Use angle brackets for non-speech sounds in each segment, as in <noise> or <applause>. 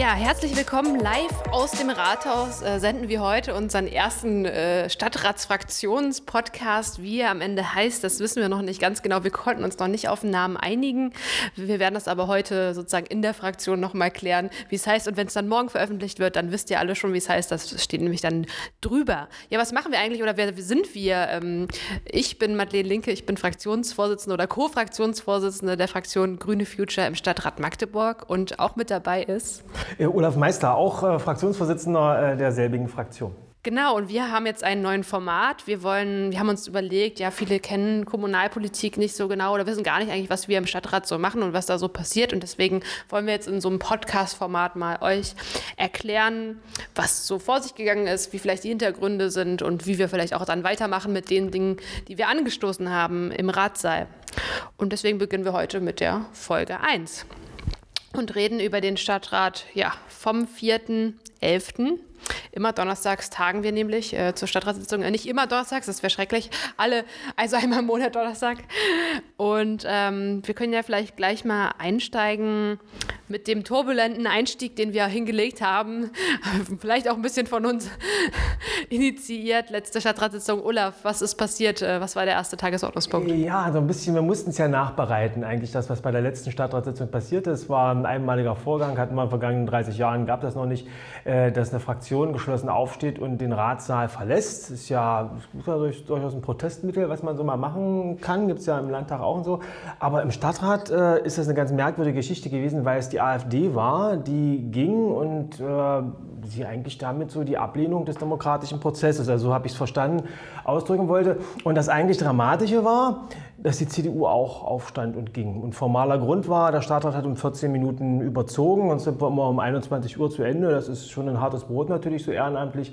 Ja, herzlich willkommen live aus dem Rathaus. Äh, senden wir heute unseren ersten äh, Stadtratsfraktionspodcast. Wie er am Ende heißt, das wissen wir noch nicht ganz genau. Wir konnten uns noch nicht auf den Namen einigen. Wir werden das aber heute sozusagen in der Fraktion nochmal klären, wie es heißt. Und wenn es dann morgen veröffentlicht wird, dann wisst ihr alle schon, wie es heißt. Das steht nämlich dann drüber. Ja, was machen wir eigentlich oder wer sind wir? Ähm, ich bin Madeleine Linke, ich bin Fraktionsvorsitzende oder Co-Fraktionsvorsitzende der Fraktion Grüne Future im Stadtrat Magdeburg und auch mit dabei ist. Äh, Olaf Meister, auch äh, Fraktionsvorsitzender äh, derselbigen Fraktion. Genau, und wir haben jetzt ein neues Format. Wir wollen, wir haben uns überlegt, ja, viele kennen Kommunalpolitik nicht so genau oder wissen gar nicht eigentlich, was wir im Stadtrat so machen und was da so passiert. Und deswegen wollen wir jetzt in so einem Podcast-Format mal euch erklären, was so vor sich gegangen ist, wie vielleicht die Hintergründe sind und wie wir vielleicht auch dann weitermachen mit den Dingen, die wir angestoßen haben im Ratsaal. Und deswegen beginnen wir heute mit der Folge 1 und reden über den Stadtrat ja, vom 4.11. Immer donnerstags tagen wir nämlich äh, zur Stadtratssitzung. Äh, nicht immer donnerstags, das wäre schrecklich. Alle, also einmal im Monat Donnerstag. Und ähm, wir können ja vielleicht gleich mal einsteigen mit dem turbulenten Einstieg, den wir hingelegt haben. <laughs> vielleicht auch ein bisschen von uns <laughs> initiiert. Letzte Stadtratssitzung. Olaf, was ist passiert? Äh, was war der erste Tagesordnungspunkt? Ja, so ein bisschen. Wir mussten es ja nachbereiten, eigentlich das, was bei der letzten Stadtratssitzung passiert ist. War ein einmaliger Vorgang, hatten wir in den vergangenen 30 Jahren, gab das noch nicht, äh, dass eine Fraktion geschlossen aufsteht und den Ratssaal verlässt. Ist ja, ist ja durchaus ein Protestmittel, was man so mal machen kann. Gibt es ja im Landtag auch und so. Aber im Stadtrat äh, ist das eine ganz merkwürdige Geschichte gewesen, weil es die AfD war, die ging und äh, sie eigentlich damit so die Ablehnung des demokratischen Prozesses, also so habe ich es verstanden, ausdrücken wollte. Und das eigentlich Dramatische war, dass die CDU auch aufstand und ging. Und formaler Grund war, der Stadtrat hat um 14 Minuten überzogen und sind wir immer um 21 Uhr zu Ende. Das ist schon ein hartes Brot natürlich, so ehrenamtlich.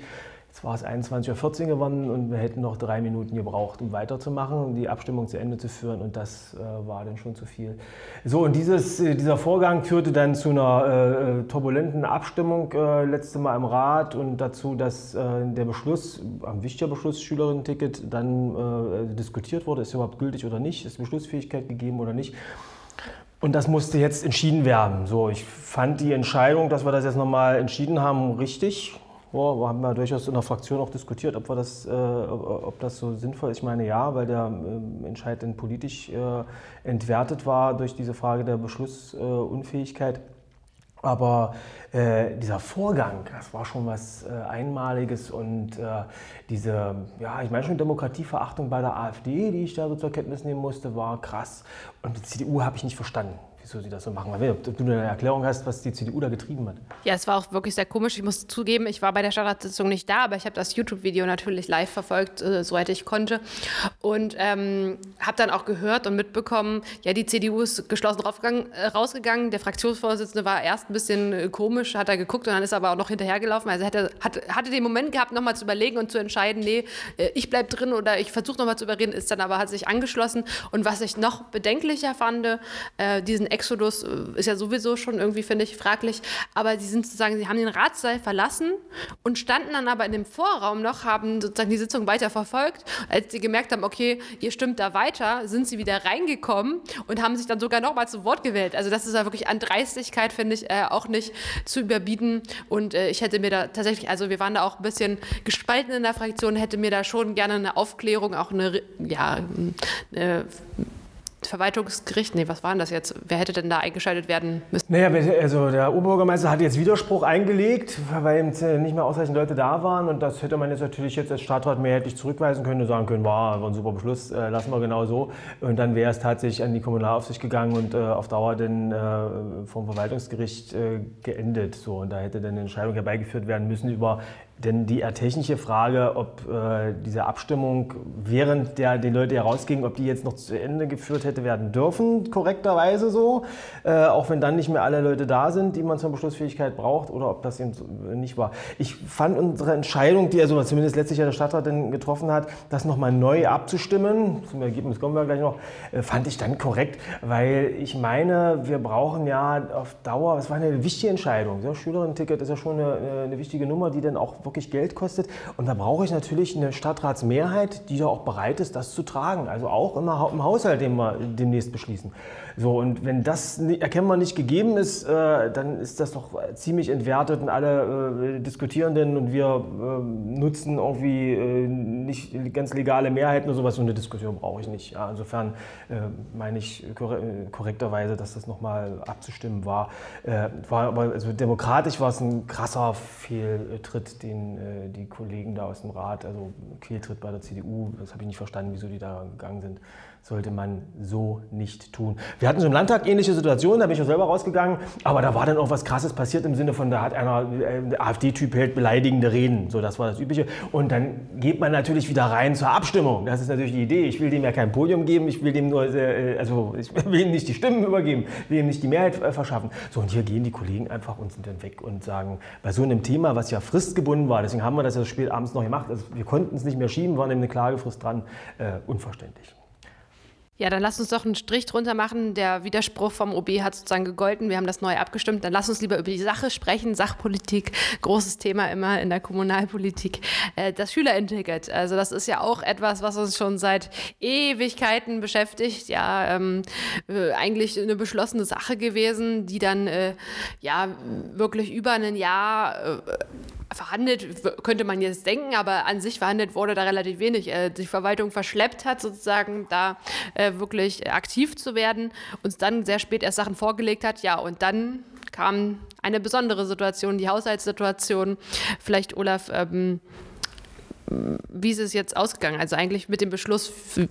Jetzt war es 21.14 Uhr geworden und wir hätten noch drei Minuten gebraucht, um weiterzumachen, um die Abstimmung zu Ende zu führen und das äh, war dann schon zu viel. So, und dieses, äh, dieser Vorgang führte dann zu einer äh, äh turbulenten Abstimmung äh, letzte Mal im Rat und dazu, dass äh, der Beschluss, ein wichtiger Beschluss, Schülerinnen-Ticket, dann diskutiert wurde, ist überhaupt gültig oder nicht, ist Beschlussfähigkeit gegeben oder nicht. Und das musste jetzt entschieden werden. So, ich fand die Entscheidung, dass wir das jetzt nochmal entschieden haben, richtig Oh, wir haben ja durchaus in der Fraktion auch diskutiert, ob, wir das, äh, ob das so sinnvoll ist. Ich meine ja, weil der äh, Entscheid dann politisch äh, entwertet war durch diese Frage der Beschlussunfähigkeit. Aber äh, dieser Vorgang, das war schon was äh, Einmaliges und äh, diese, ja, ich meine schon Demokratieverachtung bei der AfD, die ich da so zur Kenntnis nehmen musste, war krass. Und die CDU habe ich nicht verstanden wieso sie das so machen. Ob du eine Erklärung hast, was die CDU da getrieben hat. Ja, es war auch wirklich sehr komisch. Ich muss zugeben, ich war bei der Stadtratssitzung nicht da, aber ich habe das YouTube-Video natürlich live verfolgt, äh, soweit ich konnte. Und ähm, habe dann auch gehört und mitbekommen, ja, die CDU ist geschlossen äh, rausgegangen. Der Fraktionsvorsitzende war erst ein bisschen äh, komisch, hat er geguckt und dann ist er aber auch noch hinterhergelaufen. Also er hat, hatte den Moment gehabt, nochmal zu überlegen und zu entscheiden, nee, äh, ich bleibe drin oder ich versuche nochmal zu überreden, ist dann aber hat sich angeschlossen. Und was ich noch bedenklicher fand, äh, diesen Exodus äh, ist ja sowieso schon irgendwie, finde ich, fraglich. Aber sie sind sozusagen, sie haben den Ratssaal verlassen und standen dann aber in dem Vorraum noch, haben sozusagen die Sitzung weiter verfolgt. Als sie gemerkt haben, okay, ihr stimmt da weiter, sind sie wieder reingekommen und haben sich dann sogar noch mal zu Wort gewählt. Also das ist ja wirklich an Dreistigkeit, finde ich, äh, auch nicht zu überbieten. Und äh, ich hätte mir da tatsächlich, also wir waren da auch ein bisschen gespalten in der Fraktion, hätte mir da schon gerne eine Aufklärung, auch eine, ja, eine Verwaltungsgericht, nee, was war denn das jetzt? Wer hätte denn da eingeschaltet werden müssen? Naja, also der Oberbürgermeister hat jetzt Widerspruch eingelegt, weil eben äh, nicht mehr ausreichend Leute da waren. Und das hätte man jetzt natürlich jetzt als Stadtrat mehrheitlich zurückweisen können und sagen können, war, ein super Beschluss, äh, lassen wir genau so. Und dann wäre es tatsächlich an die Kommunalaufsicht gegangen und äh, auf Dauer dann äh, vom Verwaltungsgericht äh, geendet. So, und da hätte dann eine Entscheidung herbeigeführt werden müssen über denn die technische Frage, ob äh, diese Abstimmung während der die Leute herausgingen, ob die jetzt noch zu Ende geführt hätte werden dürfen, korrekterweise so, äh, auch wenn dann nicht mehr alle Leute da sind, die man zur Beschlussfähigkeit braucht, oder ob das eben nicht war. Ich fand unsere Entscheidung, die also zumindest letztlich ja der Stadtrat dann getroffen hat, das nochmal neu abzustimmen, zum Ergebnis kommen wir gleich noch, äh, fand ich dann korrekt, weil ich meine, wir brauchen ja auf Dauer, das war eine wichtige Entscheidung. Ja, Schülerinnen-Ticket ist ja schon eine, eine wichtige Nummer, die dann auch wirklich Geld kostet. Und da brauche ich natürlich eine Stadtratsmehrheit, die da auch bereit ist, das zu tragen. Also auch im Haushalt, den wir demnächst beschließen. So, und wenn das erkennbar nicht gegeben ist, äh, dann ist das doch ziemlich entwertet und alle äh, Diskutierenden und wir äh, nutzen irgendwie äh, nicht ganz legale Mehrheiten oder sowas. So eine Diskussion brauche ich nicht. Ja, insofern äh, meine ich korrekterweise, dass das nochmal abzustimmen war. Äh, war aber, also demokratisch war es ein krasser Fehltritt, den die Kollegen da aus dem Rat, also Fehltritt bei der CDU, das habe ich nicht verstanden, wieso die da gegangen sind sollte man so nicht tun. Wir hatten so im Landtag ähnliche Situationen, da bin ich auch selber rausgegangen, aber da war dann auch was Krasses passiert im Sinne von, da hat einer, äh, AfD-Typ hält beleidigende Reden, so das war das Übliche. Und dann geht man natürlich wieder rein zur Abstimmung. Das ist natürlich die Idee. Ich will dem ja kein Podium geben, ich will dem nur, äh, also ich <laughs> will ihm nicht die Stimmen übergeben, will ihm nicht die Mehrheit äh, verschaffen. So und hier gehen die Kollegen einfach und sind dann weg und sagen, bei so einem Thema, was ja fristgebunden war, deswegen haben wir das ja spät abends noch gemacht, also wir konnten es nicht mehr schieben, waren eben eine Klagefrist dran, äh, unverständlich. Ja, dann lass uns doch einen Strich drunter machen. Der Widerspruch vom OB hat sozusagen gegolten. Wir haben das neu abgestimmt. Dann lass uns lieber über die Sache sprechen. Sachpolitik, <laughs> großes Thema immer in der Kommunalpolitik. Äh, das Schülerinticket. Also das ist ja auch etwas, was uns schon seit Ewigkeiten beschäftigt. Ja, ähm, äh, eigentlich eine beschlossene Sache gewesen, die dann äh, ja wirklich über ein Jahr äh, verhandelt, könnte man jetzt denken, aber an sich verhandelt wurde da relativ wenig. Äh, die Verwaltung verschleppt hat, sozusagen da äh, wirklich aktiv zu werden, uns dann sehr spät erst Sachen vorgelegt hat. Ja, und dann kam eine besondere Situation, die Haushaltssituation. Vielleicht, Olaf, ähm, wie ist es jetzt ausgegangen? Also eigentlich mit dem Beschluss, kommt,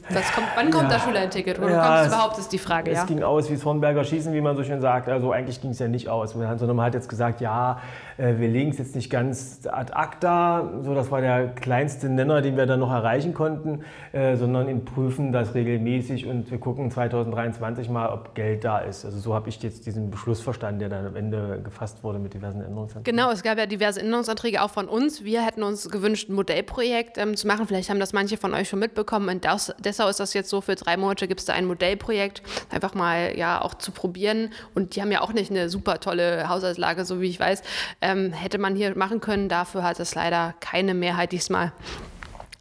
wann kommt ja. das Schülerticket oder ja, kommt es überhaupt, ist die Frage. Es ja? ging aus wie das Hornberger Schießen, wie man so schön sagt. Also eigentlich ging es ja nicht aus, sondern man hat jetzt gesagt, ja, äh, wir legen es jetzt nicht ganz ad acta, so das war der kleinste Nenner, den wir dann noch erreichen konnten, äh, sondern in prüfen das regelmäßig und wir gucken 2023 mal, ob Geld da ist. Also so habe ich jetzt diesen Beschluss verstanden, der dann am Ende gefasst wurde mit diversen Änderungsanträgen. Genau, es gab ja diverse Änderungsanträge auch von uns. Wir hätten uns gewünscht, ein Modellprojekt ähm, zu machen. Vielleicht haben das manche von euch schon mitbekommen. In Dessau ist das jetzt so, für drei Monate gibt es da ein Modellprojekt, einfach mal ja auch zu probieren. Und die haben ja auch nicht eine super tolle Haushaltslage, so wie ich weiß ähm, hätte man hier machen können. Dafür hat es leider keine Mehrheit diesmal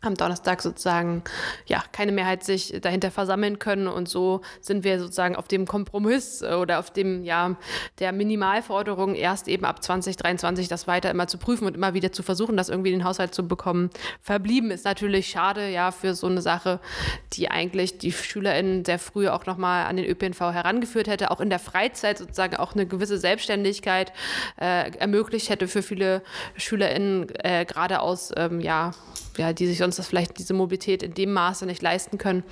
am Donnerstag sozusagen ja keine Mehrheit sich dahinter versammeln können und so sind wir sozusagen auf dem Kompromiss oder auf dem ja der Minimalforderung erst eben ab 2023 das weiter immer zu prüfen und immer wieder zu versuchen, das irgendwie in den Haushalt zu bekommen. Verblieben ist natürlich schade ja für so eine Sache, die eigentlich die SchülerInnen sehr früh auch nochmal an den ÖPNV herangeführt hätte, auch in der Freizeit sozusagen auch eine gewisse Selbstständigkeit äh, ermöglicht hätte für viele SchülerInnen äh, gerade aus ähm, ja ja, die sich sonst das vielleicht diese Mobilität in dem Maße nicht leisten können.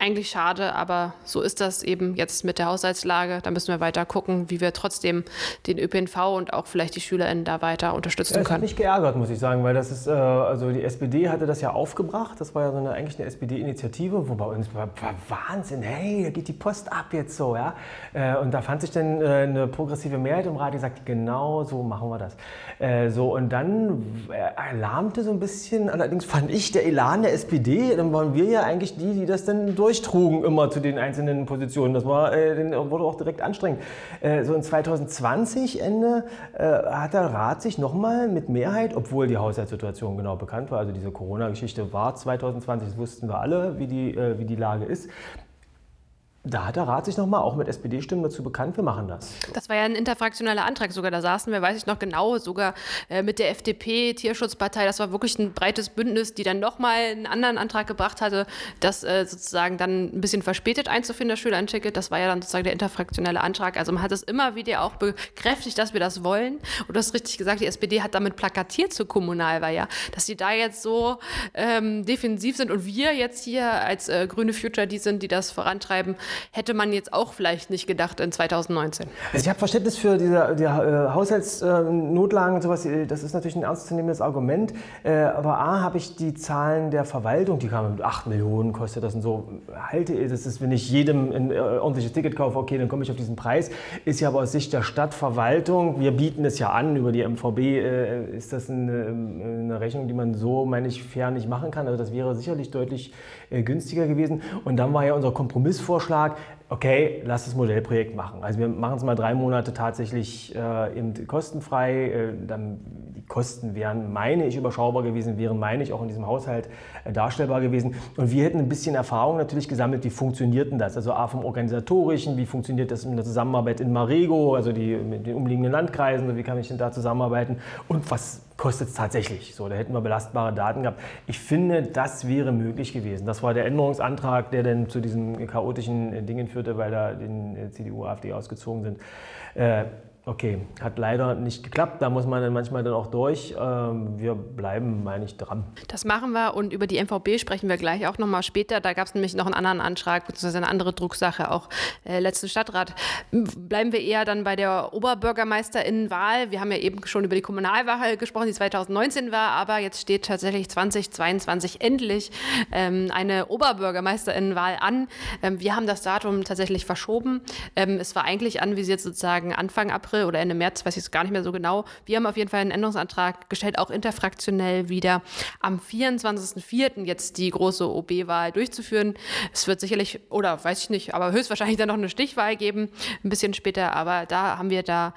Eigentlich schade, aber so ist das eben jetzt mit der Haushaltslage. Da müssen wir weiter gucken, wie wir trotzdem den ÖPNV und auch vielleicht die SchülerInnen da weiter unterstützen ja, das können. Das hat mich geärgert, muss ich sagen, weil das ist, äh, also die SPD hatte das ja aufgebracht. Das war ja so eine, eigentlich eine SPD-Initiative, wo bei uns war, war, Wahnsinn, hey, da geht die Post ab jetzt so, ja. Äh, und da fand sich dann äh, eine progressive Mehrheit im Rat, die sagte, genau so machen wir das. Äh, so, und dann erlahmte so ein bisschen, allerdings fand ich der Elan der SPD, dann waren wir ja eigentlich die, die das dann durch durchtrugen immer zu den einzelnen Positionen. Das war, äh, wurde auch direkt anstrengend. Äh, so in 2020 Ende äh, hat der Rat sich nochmal mit Mehrheit, obwohl die Haushaltssituation genau bekannt war, also diese Corona-Geschichte war 2020, das wussten wir alle, wie die, äh, wie die Lage ist, da hat der Rat sich nochmal auch mit SPD-Stimmen dazu bekannt, wir machen das. Das war ja ein interfraktioneller Antrag sogar. Da saßen wir, weiß ich noch genau, sogar äh, mit der FDP, Tierschutzpartei. Das war wirklich ein breites Bündnis, die dann nochmal einen anderen Antrag gebracht hatte, das äh, sozusagen dann ein bisschen verspätet einzuführen, das Schülerticket. Das war ja dann sozusagen der interfraktionelle Antrag. Also man hat es immer wieder auch bekräftigt, dass wir das wollen. Und du hast richtig gesagt, die SPD hat damit plakatiert zu Kommunalwahl, ja, dass sie da jetzt so ähm, defensiv sind und wir jetzt hier als äh, Grüne Future die sind, die das vorantreiben hätte man jetzt auch vielleicht nicht gedacht in 2019. Also ich habe Verständnis für diese die, äh, Haushaltsnotlagen und sowas. Das ist natürlich ein ernstzunehmendes Argument. Äh, aber A, habe ich die Zahlen der Verwaltung, die kamen mit 8 Millionen, kostet das und so. Halte, das ist, wenn ich jedem ein äh, ordentliches Ticket kaufe, okay, dann komme ich auf diesen Preis. Ist ja aber aus Sicht der Stadtverwaltung, wir bieten es ja an, über die MVB äh, ist das eine, eine, Rechnung, die man so, meine ich, fair nicht machen kann. Also das wäre sicherlich deutlich äh, günstiger gewesen. Und dann war ja unser Kompromissvorschlag, okay, lass das Modellprojekt machen. Also wir machen es mal drei Monate tatsächlich äh, kostenfrei. Äh, dann Kosten wären, meine ich, überschaubar gewesen, wären, meine ich, auch in diesem Haushalt äh, darstellbar gewesen. Und wir hätten ein bisschen Erfahrung natürlich gesammelt, wie funktioniert denn das? Also A vom Organisatorischen, wie funktioniert das in der Zusammenarbeit in Marego, also die, mit den umliegenden Landkreisen, wie kann ich denn da zusammenarbeiten und was kostet es tatsächlich? So, da hätten wir belastbare Daten gehabt. Ich finde, das wäre möglich gewesen. Das war der Änderungsantrag, der dann zu diesen chaotischen äh, Dingen führte, weil da den äh, CDU, AfD ausgezogen sind. Äh, Okay, hat leider nicht geklappt. Da muss man dann manchmal dann auch durch. Ähm, wir bleiben, meine ich, dran. Das machen wir und über die MVB sprechen wir gleich auch nochmal später. Da gab es nämlich noch einen anderen Antrag, beziehungsweise eine andere Drucksache, auch äh, letzten Stadtrat. Bleiben wir eher dann bei der Oberbürgermeisterinnenwahl. Wir haben ja eben schon über die Kommunalwahl gesprochen, die 2019 war, aber jetzt steht tatsächlich 2022 endlich ähm, eine Oberbürgermeisterinnenwahl an. Ähm, wir haben das Datum tatsächlich verschoben. Ähm, es war eigentlich anvisiert sozusagen Anfang April April oder Ende März, weiß ich es gar nicht mehr so genau. Wir haben auf jeden Fall einen Änderungsantrag gestellt, auch interfraktionell wieder am 24.04. jetzt die große OB-Wahl durchzuführen. Es wird sicherlich, oder weiß ich nicht, aber höchstwahrscheinlich dann noch eine Stichwahl geben, ein bisschen später, aber da haben wir da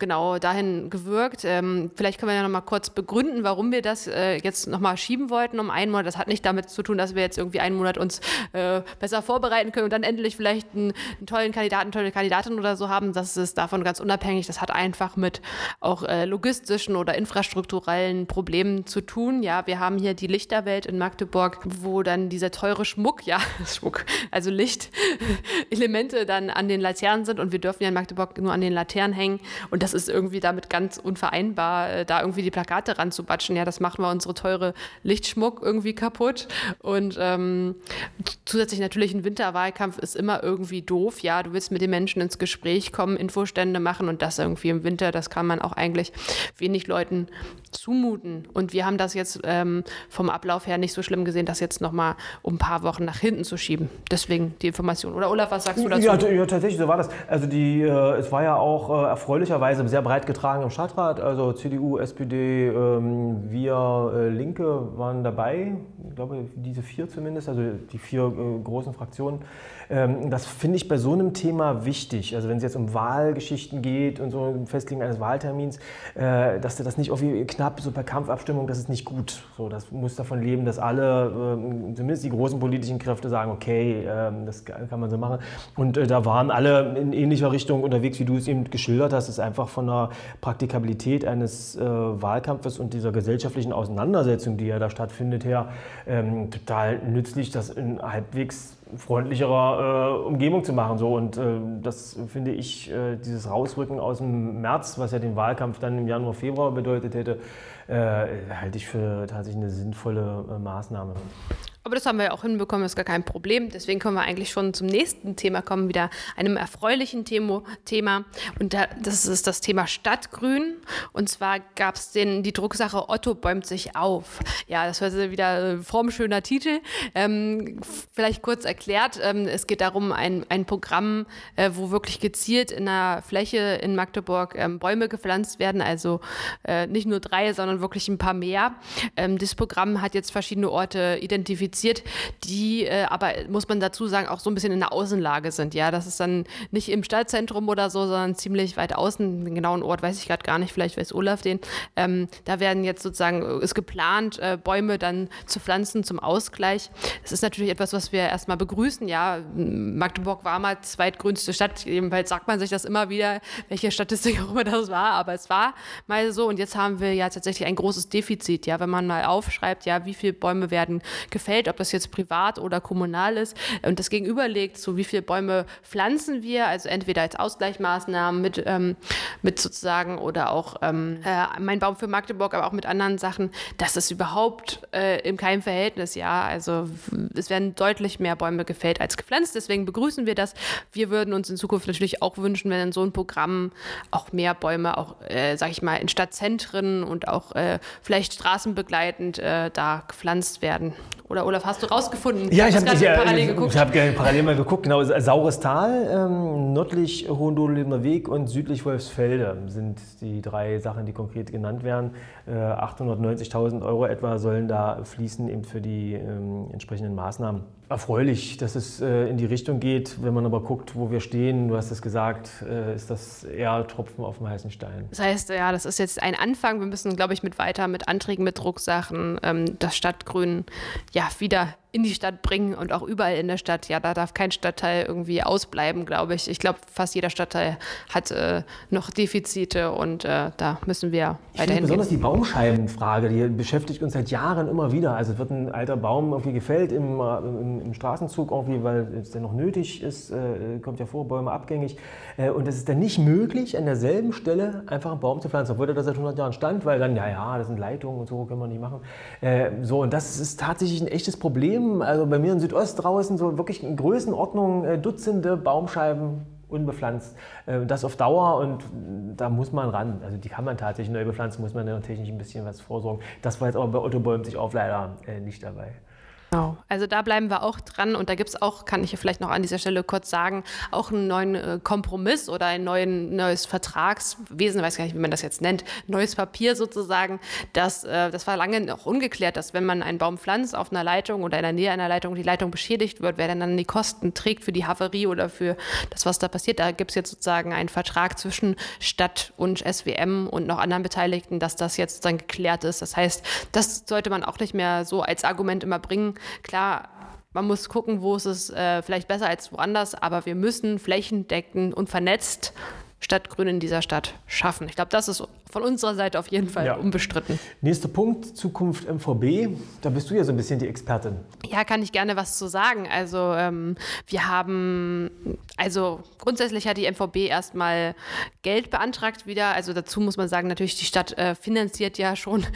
genau dahin gewirkt. Ähm, vielleicht können wir ja noch mal kurz begründen, warum wir das äh, jetzt noch mal schieben wollten um einen Monat. Das hat nicht damit zu tun, dass wir jetzt irgendwie einen Monat uns äh, besser vorbereiten können und dann endlich vielleicht einen, einen, tollen Kandidaten, tolle Kandidatin oder so haben. Das ist davon ganz unabhängig. Das hat einfach mit auch äh, logistischen oder infrastrukturellen Problemen zu tun. Ja, wir haben hier die Lichterwelt in Magdeburg, wo dann dieser teure Schmuck, ja, <laughs> Schmuck, also Lichtelemente dann an den Laternen sind und wir dürfen ja in Magdeburg nur an den Laternen hängen und das das ist irgendwie damit ganz unvereinbar, äh, da irgendwie die Plakate ranzubatschen. Ja, das machen wir unsere teure Lichtschmuck irgendwie kaputt. Und ähm, zusätzlich natürlich ein Winterwahlkampf ist immer irgendwie doof. Ja, du willst mit den Menschen ins Gespräch kommen, Infostände machen und das irgendwie im Winter, das kann man auch eigentlich wenig Leuten zumuten. Und wir haben das jetzt ähm, vom Ablauf her nicht so schlimm gesehen, das jetzt nochmal um ein paar Wochen nach hinten zu schieben. Deswegen die Information. Oder Olaf, was sagst du dazu? Ja, ja tatsächlich, so war das. Also die, äh, es war ja auch äh, erfreulicherweise Weise sehr breit getragen im Stadtrat. Also CDU, SPD, ähm, wir äh, Linke waren dabei. Ich glaube, diese vier zumindest, also die vier äh, großen Fraktionen. Ähm, das finde ich bei so einem Thema wichtig. Also wenn es jetzt um Wahlgeschichten geht und so um Festlegen eines Wahltermins, äh, dass das nicht irgendwie knapp so per Kampfabstimmung, das ist nicht gut. So, das muss davon leben, dass alle, äh, zumindest die großen politischen Kräfte sagen, okay, äh, das kann man so machen. Und äh, da waren alle in ähnlicher Richtung unterwegs, wie du es eben geschildert hast. Es ist einfach von der Praktikabilität eines äh, Wahlkampfes und dieser gesellschaftlichen Auseinandersetzung, die ja da stattfindet, her ähm, total nützlich, das in halbwegs freundlicherer äh, Umgebung zu machen. So. Und äh, das finde ich, äh, dieses Rausrücken aus dem März, was ja den Wahlkampf dann im Januar, Februar bedeutet hätte, äh, halte ich für tatsächlich eine sinnvolle äh, Maßnahme. Aber das haben wir ja auch hinbekommen, ist gar kein Problem. Deswegen können wir eigentlich schon zum nächsten Thema kommen, wieder einem erfreulichen Thema. Und das ist das Thema Stadtgrün. Und zwar gab es die Drucksache Otto bäumt sich auf. Ja, das war wieder formschöner Titel. Ähm, vielleicht kurz erklärt, ähm, es geht darum, ein, ein Programm, äh, wo wirklich gezielt in einer Fläche in Magdeburg ähm, Bäume gepflanzt werden. Also äh, nicht nur drei, sondern wirklich ein paar mehr. Ähm, das Programm hat jetzt verschiedene Orte identifiziert identifiziert, die äh, aber, muss man dazu sagen, auch so ein bisschen in der Außenlage sind. Ja, das ist dann nicht im Stadtzentrum oder so, sondern ziemlich weit außen. Den genauen Ort weiß ich gerade gar nicht, vielleicht weiß Olaf den. Ähm, da werden jetzt sozusagen, äh, ist geplant, äh, Bäume dann zu pflanzen zum Ausgleich. Das ist natürlich etwas, was wir erstmal begrüßen. Ja, Magdeburg war mal zweitgrünste Stadt, jedenfalls sagt man sich das immer wieder, welche Statistik auch immer das war, aber es war mal so und jetzt haben wir ja tatsächlich ein großes Defizit, ja, wenn man mal aufschreibt, ja, wie viele Bäume werden gefällt, Feld, ob das jetzt privat oder kommunal ist, und das gegenüberlegt, so wie viele Bäume pflanzen wir, also entweder als Ausgleichsmaßnahmen mit, ähm, mit sozusagen oder auch ähm, äh, mein Baum für Magdeburg, aber auch mit anderen Sachen, das ist überhaupt äh, in keinem Verhältnis, ja. Also es werden deutlich mehr Bäume gefällt als gepflanzt, deswegen begrüßen wir das. Wir würden uns in Zukunft natürlich auch wünschen, wenn in so einem Programm auch mehr Bäume, auch, äh, sag ich mal, in Stadtzentren und auch äh, vielleicht straßenbegleitend äh, da gepflanzt werden. Oder Olaf, hast du rausgefunden? Ja, ich habe ja, parallel geguckt. Ich habe parallel mal geguckt. Genau, Saures Tal, ähm, nördlich Hohendodelner Weg und südlich Wolfsfelde sind die drei Sachen, die konkret genannt werden. Äh, 890.000 Euro etwa sollen da fließen eben für die ähm, entsprechenden Maßnahmen. Erfreulich, dass es äh, in die Richtung geht. Wenn man aber guckt, wo wir stehen, du hast es gesagt, äh, ist das eher Tropfen auf dem heißen Stein. Das heißt, ja, das ist jetzt ein Anfang. Wir müssen, glaube ich, mit weiter, mit Anträgen, mit Drucksachen ähm, das Stadtgrün ja wieder in die Stadt bringen und auch überall in der Stadt. Ja, da darf kein Stadtteil irgendwie ausbleiben, glaube ich. Ich glaube, fast jeder Stadtteil hat äh, noch Defizite und äh, da müssen wir ich weiterhin. Besonders gehen. die Baumscheibenfrage, die beschäftigt uns seit Jahren immer wieder. Also wird ein alter Baum irgendwie gefällt im, äh, im, im Straßenzug irgendwie, weil es dann noch nötig ist, äh, kommt ja vor, Bäume abgängig. Äh, und es ist dann nicht möglich, an derselben Stelle einfach einen Baum zu pflanzen, obwohl der seit 100 Jahren stand, weil dann, ja, ja, das sind Leitungen und so, können wir nicht machen. Äh, so, und das ist tatsächlich ein echtes Problem Unternehmen, also bei mir in Südost draußen, so wirklich in Größenordnung äh, Dutzende Baumscheiben unbepflanzt. Äh, das auf Dauer und da muss man ran. Also die kann man tatsächlich neu bepflanzen, muss man natürlich ein bisschen was vorsorgen. Das war jetzt aber bei Otto Bäumen sich auf leider äh, nicht dabei. Genau. Also da bleiben wir auch dran und da gibt es auch, kann ich vielleicht noch an dieser Stelle kurz sagen, auch einen neuen äh, Kompromiss oder ein neuen, neues Vertragswesen, weiß gar nicht, wie man das jetzt nennt, neues Papier sozusagen. Das, äh, das war lange noch ungeklärt, dass wenn man einen Baum pflanzt auf einer Leitung oder in der Nähe einer Leitung, die Leitung beschädigt wird, wer denn dann die Kosten trägt für die Havarie oder für das, was da passiert. Da gibt es jetzt sozusagen einen Vertrag zwischen Stadt und SWM und noch anderen Beteiligten, dass das jetzt dann geklärt ist. Das heißt, das sollte man auch nicht mehr so als Argument immer bringen, Klar, man muss gucken, wo ist es äh, vielleicht besser als woanders, aber wir müssen flächendeckend und vernetzt Stadtgrün in dieser Stadt schaffen. Ich glaube, das ist von unserer Seite auf jeden Fall ja. unbestritten. Nächster Punkt, Zukunft MVB. Da bist du ja so ein bisschen die Expertin. Ja, kann ich gerne was zu sagen. Also ähm, wir haben, also grundsätzlich hat die MVB erstmal Geld beantragt wieder. Also dazu muss man sagen, natürlich die Stadt äh, finanziert ja schon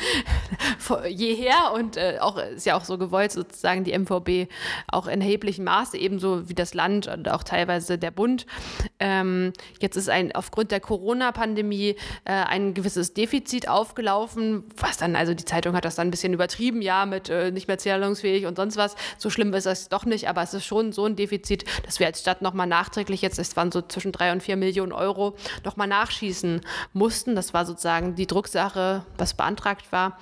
<laughs> jeher und äh, auch ist ja auch so gewollt, sozusagen die MVB auch in erheblichem Maße, ebenso wie das Land und auch teilweise der Bund. Ähm, jetzt ist ein aufgrund der Corona-Pandemie äh, ein gewisses Defizit aufgelaufen, was dann, also die Zeitung hat das dann ein bisschen übertrieben, ja, mit äh, nicht mehr zahlungsfähig und sonst was. So schlimm ist das doch nicht, aber es ist schon so ein Defizit, dass wir als Stadt nochmal nachträglich jetzt, es waren so zwischen drei und vier Millionen Euro, nochmal nachschießen mussten. Das war sozusagen die Drucksache, was beantragt war.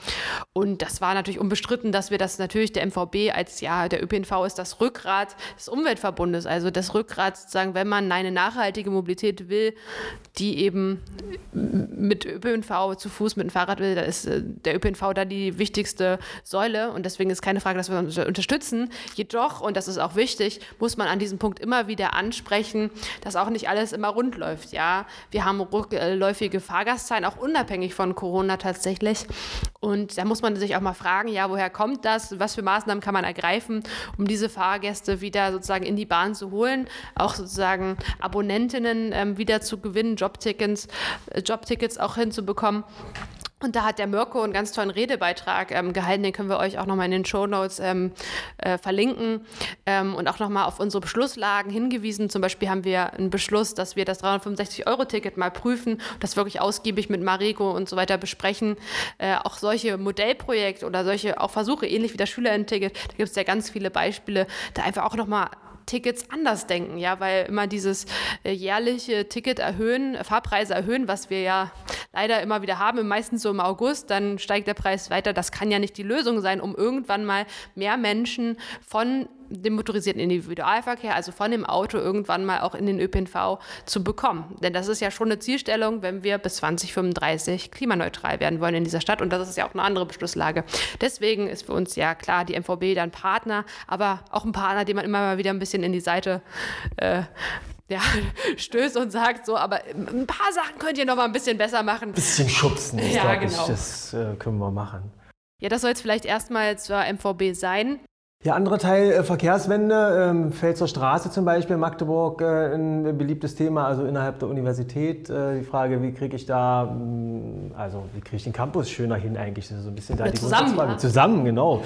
Und das war natürlich unbestritten, dass wir das natürlich der MVB als, ja, der ÖPNV ist das Rückgrat des Umweltverbundes, also das Rückgrat sozusagen, wenn man eine nachhaltige Mobilität will, die eben mit ÖPNV ÖPNV zu Fuß mit dem Fahrrad will, da ist äh, der ÖPNV da die wichtigste Säule und deswegen ist keine Frage, dass wir uns unterstützen. Jedoch, und das ist auch wichtig, muss man an diesem Punkt immer wieder ansprechen, dass auch nicht alles immer rund läuft. Ja, wir haben rückläufige Fahrgastzahlen, auch unabhängig von Corona tatsächlich. Und da muss man sich auch mal fragen, ja, woher kommt das? Was für Maßnahmen kann man ergreifen, um diese Fahrgäste wieder sozusagen in die Bahn zu holen, auch sozusagen Abonnentinnen ähm, wieder zu gewinnen, Jobtickets, äh, Jobtickets auch hinzubekommen. Und da hat der Mirko einen ganz tollen Redebeitrag ähm, gehalten, den können wir euch auch nochmal in den Show Notes ähm, äh, verlinken ähm, und auch nochmal auf unsere Beschlusslagen hingewiesen. Zum Beispiel haben wir einen Beschluss, dass wir das 365-Euro-Ticket mal prüfen, das wirklich ausgiebig mit Mariko und so weiter besprechen. Äh, auch solche Modellprojekte oder solche auch Versuche, ähnlich wie das Schülerinnen-Ticket, da gibt es ja ganz viele Beispiele, da einfach auch nochmal Tickets anders denken, ja, weil immer dieses äh, jährliche Ticket erhöhen, Fahrpreise erhöhen, was wir ja leider immer wieder haben, meistens so im August, dann steigt der Preis weiter. Das kann ja nicht die Lösung sein, um irgendwann mal mehr Menschen von dem motorisierten Individualverkehr, also von dem Auto irgendwann mal auch in den ÖPNV zu bekommen. Denn das ist ja schon eine Zielstellung, wenn wir bis 2035 klimaneutral werden wollen in dieser Stadt. Und das ist ja auch eine andere Beschlusslage. Deswegen ist für uns ja klar, die MVB dann Partner, aber auch ein Partner, den man immer mal wieder ein bisschen in die Seite äh, <laughs> ja, stößt und sagt so, aber ein paar Sachen könnt ihr noch mal ein bisschen besser machen. Ein bisschen schubsen, ja, genau. Ich, das äh, können wir machen. Ja, das soll jetzt vielleicht erstmal zur MVB sein. Ja, anderer Teil äh, Verkehrswende, ähm, Pfälzer Straße zum Beispiel, Magdeburg, äh, ein beliebtes Thema, also innerhalb der Universität. Äh, die Frage, wie kriege ich da, mh, mm, also wie kriege ich den Campus schöner hin eigentlich? Das so ein bisschen da ja, die zusammen, ja. Zusammen, genau.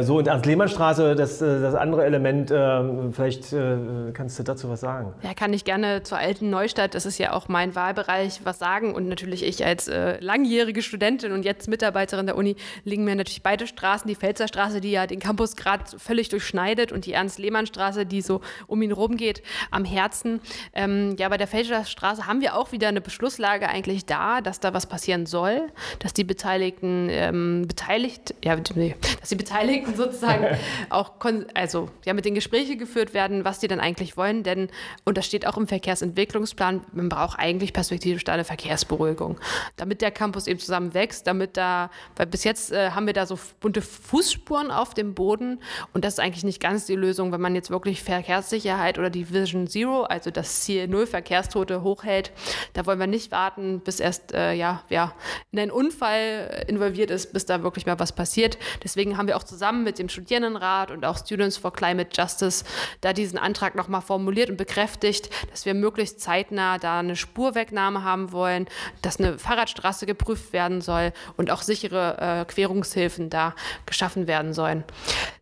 So, und Ernst-Lehmann-Straße, das, äh, das andere Element, vielleicht kannst du dazu was sagen. Ja, kann ich gerne zur alten Neustadt, das ist ja auch mein Wahlbereich, was sagen. Und natürlich ich als langjährige Studentin und jetzt Mitarbeiterin der Uni, liegen mir natürlich beide Straßen, die Pfälzer Straße, die ja den Campus gerade Stadt völlig durchschneidet und die Ernst-Lehmann-Straße, die so um ihn rum geht, am Herzen. Ähm, ja, bei der Fälscher Straße haben wir auch wieder eine Beschlusslage eigentlich da, dass da was passieren soll, dass die Beteiligten ähm, beteiligt, ja, nee, dass die Beteiligten <laughs> sozusagen auch, also ja, mit den Gesprächen geführt werden, was die dann eigentlich wollen, denn, und das steht auch im Verkehrsentwicklungsplan, man braucht eigentlich perspektivisch da eine Verkehrsberuhigung, damit der Campus eben zusammen wächst, damit da, weil bis jetzt äh, haben wir da so bunte Fußspuren auf dem Boden und das ist eigentlich nicht ganz die Lösung, wenn man jetzt wirklich Verkehrssicherheit oder die Vision Zero, also das Ziel Null Verkehrstote hochhält. Da wollen wir nicht warten, bis erst äh, ja, ja, in einen Unfall involviert ist, bis da wirklich mal was passiert. Deswegen haben wir auch zusammen mit dem Studierendenrat und auch Students for Climate Justice da diesen Antrag nochmal formuliert und bekräftigt, dass wir möglichst zeitnah da eine Spurwegnahme haben wollen, dass eine Fahrradstraße geprüft werden soll und auch sichere äh, Querungshilfen da geschaffen werden sollen.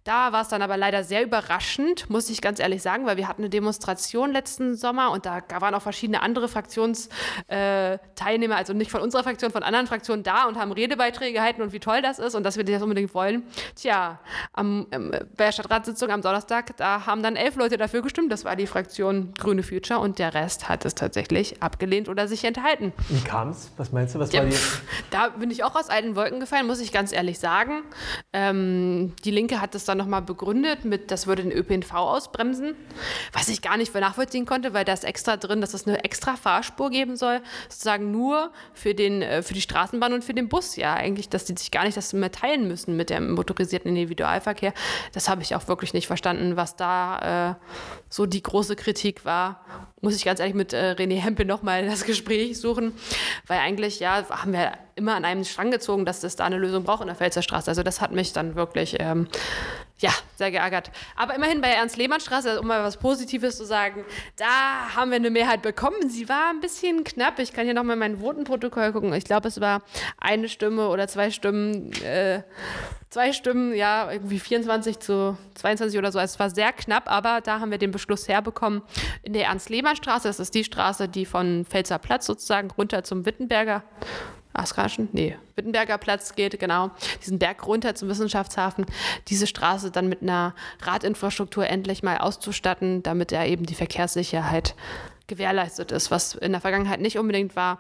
Da war es dann aber leider sehr überraschend, muss ich ganz ehrlich sagen, weil wir hatten eine Demonstration letzten Sommer und da waren auch verschiedene andere Fraktionsteilnehmer, äh, also nicht von unserer Fraktion, von anderen Fraktionen da und haben Redebeiträge gehalten und wie toll das ist und dass wir das unbedingt wollen. Tja, am, ähm, bei der Stadtratssitzung am Donnerstag, da haben dann elf Leute dafür gestimmt. Das war die Fraktion Grüne Future und der Rest hat es tatsächlich abgelehnt oder sich enthalten. Wie kam es? Was meinst du? Was ja, war die? Da bin ich auch aus alten Wolken gefallen, muss ich ganz ehrlich sagen. Ähm, die Linke hat es dann nochmal begründet mit, das würde den ÖPNV ausbremsen, was ich gar nicht nachvollziehen konnte, weil da ist extra drin, dass es eine extra Fahrspur geben soll, sozusagen nur für, den, äh, für die Straßenbahn und für den Bus. Ja, eigentlich, dass die sich gar nicht das mehr teilen müssen mit dem motorisierten Individualverkehr. Das habe ich auch wirklich nicht verstanden, was da äh, so die große Kritik war. Muss ich ganz ehrlich mit äh, René Hempel nochmal das Gespräch suchen, weil eigentlich, ja, haben wir immer an einem Strang gezogen, dass es da eine Lösung braucht in der Pfälzer Straße. Also das hat mich dann wirklich ähm, ja, sehr geärgert. Aber immerhin bei Ernst-Lehmann-Straße, um mal was Positives zu sagen, da haben wir eine Mehrheit bekommen. Sie war ein bisschen knapp. Ich kann hier nochmal mein Votenprotokoll gucken. Ich glaube, es war eine Stimme oder zwei Stimmen. Äh, zwei Stimmen, ja, irgendwie 24 zu 22 oder so. Also es war sehr knapp, aber da haben wir den Beschluss herbekommen. In der Ernst-Lehmann-Straße, das ist die Straße, die von Pfälzer Platz sozusagen runter zum Wittenberger Askaschen? Nee, Wittenberger Platz geht, genau, diesen Berg runter zum Wissenschaftshafen, diese Straße dann mit einer Radinfrastruktur endlich mal auszustatten, damit er eben die Verkehrssicherheit gewährleistet ist, was in der Vergangenheit nicht unbedingt war.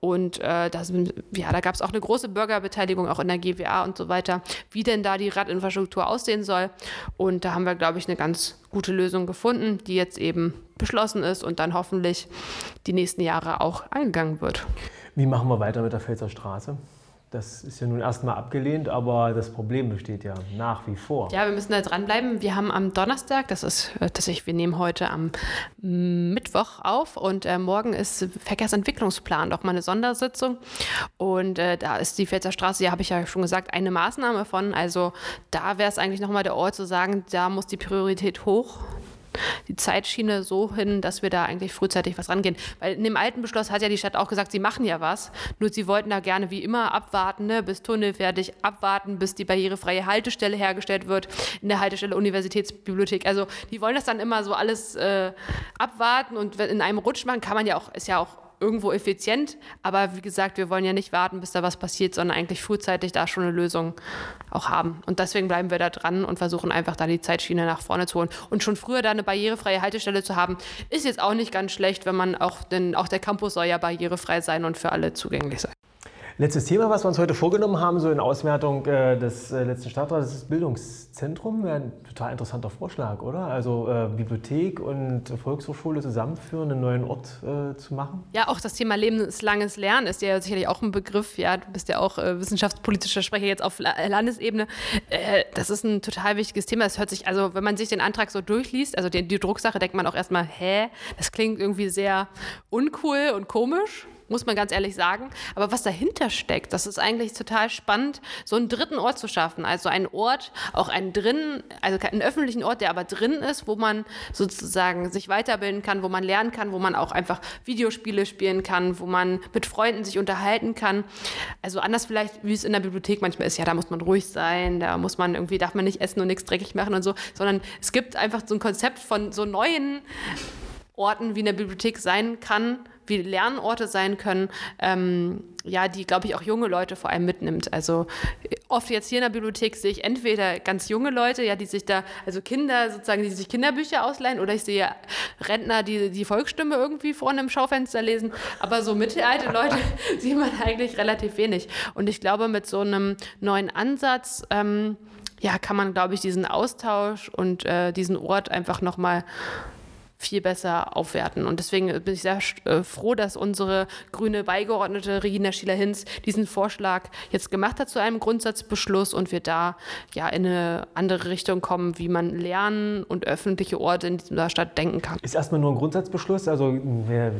Und äh, das, ja, da gab es auch eine große Bürgerbeteiligung, auch in der GWA und so weiter, wie denn da die Radinfrastruktur aussehen soll. Und da haben wir, glaube ich, eine ganz gute Lösung gefunden, die jetzt eben beschlossen ist und dann hoffentlich die nächsten Jahre auch eingegangen wird. Wie machen wir weiter mit der Pfälzer Straße? Das ist ja nun erstmal abgelehnt, aber das Problem besteht ja nach wie vor. Ja, wir müssen da dranbleiben. Wir haben am Donnerstag, das ist tatsächlich, wir nehmen heute am Mittwoch auf und äh, morgen ist Verkehrsentwicklungsplan, doch mal eine Sondersitzung. Und äh, da ist die Pfälzer Straße, ja, habe ich ja schon gesagt, eine Maßnahme von. Also da wäre es eigentlich nochmal der Ort zu sagen, da muss die Priorität hoch die Zeitschiene so hin, dass wir da eigentlich frühzeitig was rangehen. Weil in dem alten Beschluss hat ja die Stadt auch gesagt, sie machen ja was. Nur sie wollten da gerne wie immer abwarten, ne, bis Tunnel fertig, abwarten, bis die barrierefreie Haltestelle hergestellt wird in der Haltestelle Universitätsbibliothek. Also die wollen das dann immer so alles äh, abwarten und in einem Rutsch machen kann man ja auch, ist ja auch irgendwo effizient. Aber wie gesagt, wir wollen ja nicht warten, bis da was passiert, sondern eigentlich frühzeitig da schon eine Lösung auch haben. Und deswegen bleiben wir da dran und versuchen einfach da die Zeitschiene nach vorne zu holen. Und schon früher da eine barrierefreie Haltestelle zu haben, ist jetzt auch nicht ganz schlecht, wenn man auch, denn auch der Campus soll ja barrierefrei sein und für alle zugänglich sein. Letztes Thema, was wir uns heute vorgenommen haben, so in Auswertung äh, des äh, letzten Stadtrats, ist das Bildungszentrum. Wäre ein total interessanter Vorschlag, oder? Also äh, Bibliothek und Volkshochschule zusammenführen, einen neuen Ort äh, zu machen. Ja, auch das Thema lebenslanges Lernen ist ja sicherlich auch ein Begriff. Ja, du bist ja auch äh, wissenschaftspolitischer Sprecher jetzt auf Landesebene. Äh, das ist ein total wichtiges Thema. Das hört sich, also wenn man sich den Antrag so durchliest, also die, die Drucksache, denkt man auch erstmal, hä, das klingt irgendwie sehr uncool und komisch muss man ganz ehrlich sagen. Aber was dahinter steckt, das ist eigentlich total spannend, so einen dritten Ort zu schaffen. Also einen Ort, auch einen drin, also einen öffentlichen Ort, der aber drin ist, wo man sozusagen sich weiterbilden kann, wo man lernen kann, wo man auch einfach Videospiele spielen kann, wo man mit Freunden sich unterhalten kann. Also anders vielleicht, wie es in der Bibliothek manchmal ist, ja, da muss man ruhig sein, da muss man irgendwie, darf man nicht essen und nichts dreckig machen und so, sondern es gibt einfach so ein Konzept von so neuen Orten wie in der Bibliothek sein kann, wie Lernorte sein können, ähm, ja, die, glaube ich, auch junge Leute vor allem mitnimmt. Also oft jetzt hier in der Bibliothek sehe ich entweder ganz junge Leute, ja, die sich da, also Kinder sozusagen, die sich Kinderbücher ausleihen, oder ich sehe Rentner, die die Volksstimme irgendwie vorne im Schaufenster lesen. Aber so mittelalte Leute <laughs> sieht man eigentlich relativ wenig. Und ich glaube, mit so einem neuen Ansatz, ähm, ja, kann man, glaube ich, diesen Austausch und äh, diesen Ort einfach nochmal viel besser aufwerten. Und deswegen bin ich sehr äh, froh, dass unsere grüne Beigeordnete Regina Schieler-Hinz diesen Vorschlag jetzt gemacht hat zu einem Grundsatzbeschluss und wir da ja in eine andere Richtung kommen, wie man Lernen und öffentliche Orte in dieser Stadt denken kann. Ist erstmal nur ein Grundsatzbeschluss, also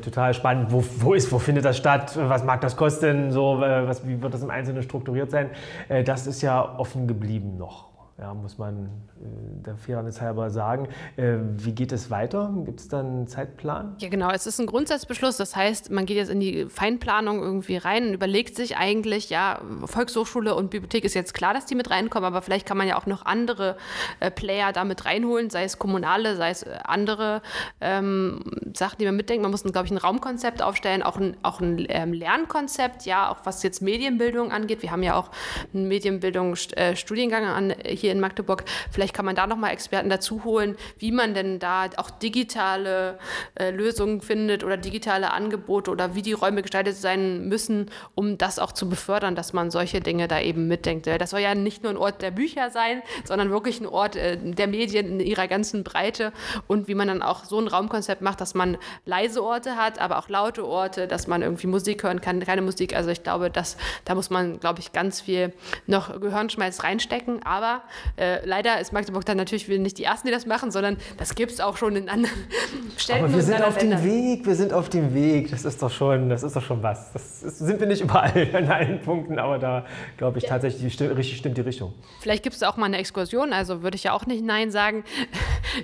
total spannend, wo, wo, ist, wo findet das statt, was mag das kosten, so, äh, was, wie wird das im Einzelnen strukturiert sein. Äh, das ist ja offen geblieben noch ja, muss man äh, der Fairness halber sagen. Äh, wie geht es weiter? Gibt es dann einen Zeitplan? Ja, genau. Es ist ein Grundsatzbeschluss. Das heißt, man geht jetzt in die Feinplanung irgendwie rein und überlegt sich eigentlich, ja, Volkshochschule und Bibliothek ist jetzt klar, dass die mit reinkommen, aber vielleicht kann man ja auch noch andere äh, Player da mit reinholen, sei es kommunale, sei es andere ähm, Sachen, die man mitdenkt. Man muss, glaube ich, ein Raumkonzept aufstellen, auch ein, auch ein ähm, Lernkonzept, ja, auch was jetzt Medienbildung angeht. Wir haben ja auch einen Medienbildungsstudiengang an hier in Magdeburg. Vielleicht kann man da nochmal Experten dazu holen, wie man denn da auch digitale äh, Lösungen findet oder digitale Angebote oder wie die Räume gestaltet sein müssen, um das auch zu befördern, dass man solche Dinge da eben mitdenkt. Das soll ja nicht nur ein Ort der Bücher sein, sondern wirklich ein Ort äh, der Medien in ihrer ganzen Breite und wie man dann auch so ein Raumkonzept macht, dass man leise Orte hat, aber auch laute Orte, dass man irgendwie Musik hören kann, keine Musik. Also ich glaube, dass, da muss man, glaube ich, ganz viel noch Gehirnschmalz reinstecken. Aber äh, leider ist Magdeburg dann natürlich nicht die Ersten, die das machen, sondern das gibt es auch schon in anderen <laughs> Städten. Aber wir sind auf dem Weg, wir sind auf dem Weg. Das ist doch schon, das ist doch schon was. Das ist, sind wir nicht überall <laughs> an allen Punkten, aber da glaube ich ja. tatsächlich, die, richtig stimmt die Richtung. Vielleicht gibt es auch mal eine Exkursion, also würde ich ja auch nicht Nein sagen. <laughs>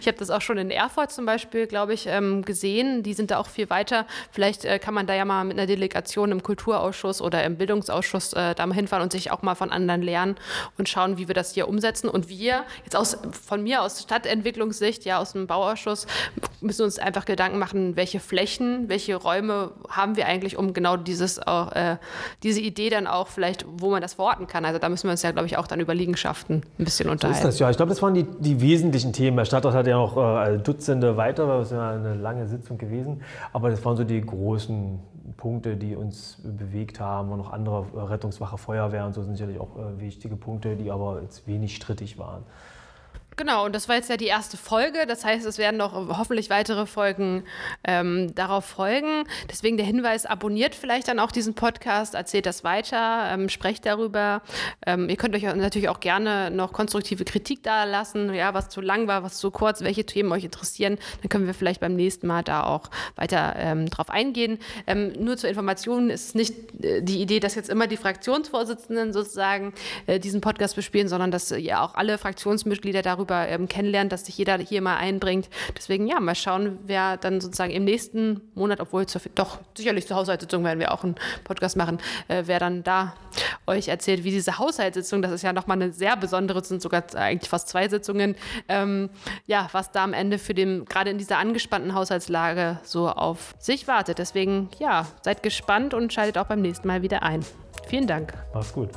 Ich habe das auch schon in Erfurt zum Beispiel, glaube ich, ähm, gesehen. Die sind da auch viel weiter. Vielleicht äh, kann man da ja mal mit einer Delegation im Kulturausschuss oder im Bildungsausschuss äh, da mal hinfahren und sich auch mal von anderen lernen und schauen, wie wir das hier umsetzen. Und wir, jetzt aus, von mir aus Stadtentwicklungssicht, ja, aus dem Bauausschuss, müssen uns einfach Gedanken machen, welche Flächen, welche Räume haben wir eigentlich, um genau dieses, äh, diese Idee dann auch vielleicht, wo man das verorten kann. Also da müssen wir uns ja, glaube ich, auch dann über Liegenschaften ein bisschen unterhalten. So ist das, ja. Ich glaube, das waren die, die wesentlichen Themen. Der Stadtrat hat ja auch äh, Dutzende weitere, das ist ja eine lange Sitzung gewesen. Aber das waren so die großen Punkte, die uns bewegt haben. Und noch andere äh, Rettungswache, Feuerwehr und so sind sicherlich auch äh, wichtige Punkte, die aber jetzt wenig strittig waren. Genau, und das war jetzt ja die erste Folge. Das heißt, es werden noch hoffentlich weitere Folgen ähm, darauf folgen. Deswegen der Hinweis, abonniert vielleicht dann auch diesen Podcast, erzählt das weiter, ähm, sprecht darüber. Ähm, ihr könnt euch natürlich auch gerne noch konstruktive Kritik da lassen, ja, was zu lang war, was zu kurz, welche Themen euch interessieren. Dann können wir vielleicht beim nächsten Mal da auch weiter ähm, drauf eingehen. Ähm, nur zur Information ist nicht äh, die Idee, dass jetzt immer die Fraktionsvorsitzenden sozusagen äh, diesen Podcast bespielen, sondern dass ja auch alle Fraktionsmitglieder darüber darüber ähm, kennenlernt, dass sich jeder hier mal einbringt. Deswegen ja, mal schauen, wer dann sozusagen im nächsten Monat, obwohl zur, doch sicherlich zur Haushaltssitzung werden wir auch einen Podcast machen, äh, wer dann da euch erzählt, wie diese Haushaltssitzung, das ist ja nochmal eine sehr besondere, sind sogar eigentlich fast zwei Sitzungen, ähm, ja, was da am Ende für den, gerade in dieser angespannten Haushaltslage so auf sich wartet. Deswegen, ja, seid gespannt und schaltet auch beim nächsten Mal wieder ein. Vielen Dank. Mach's gut.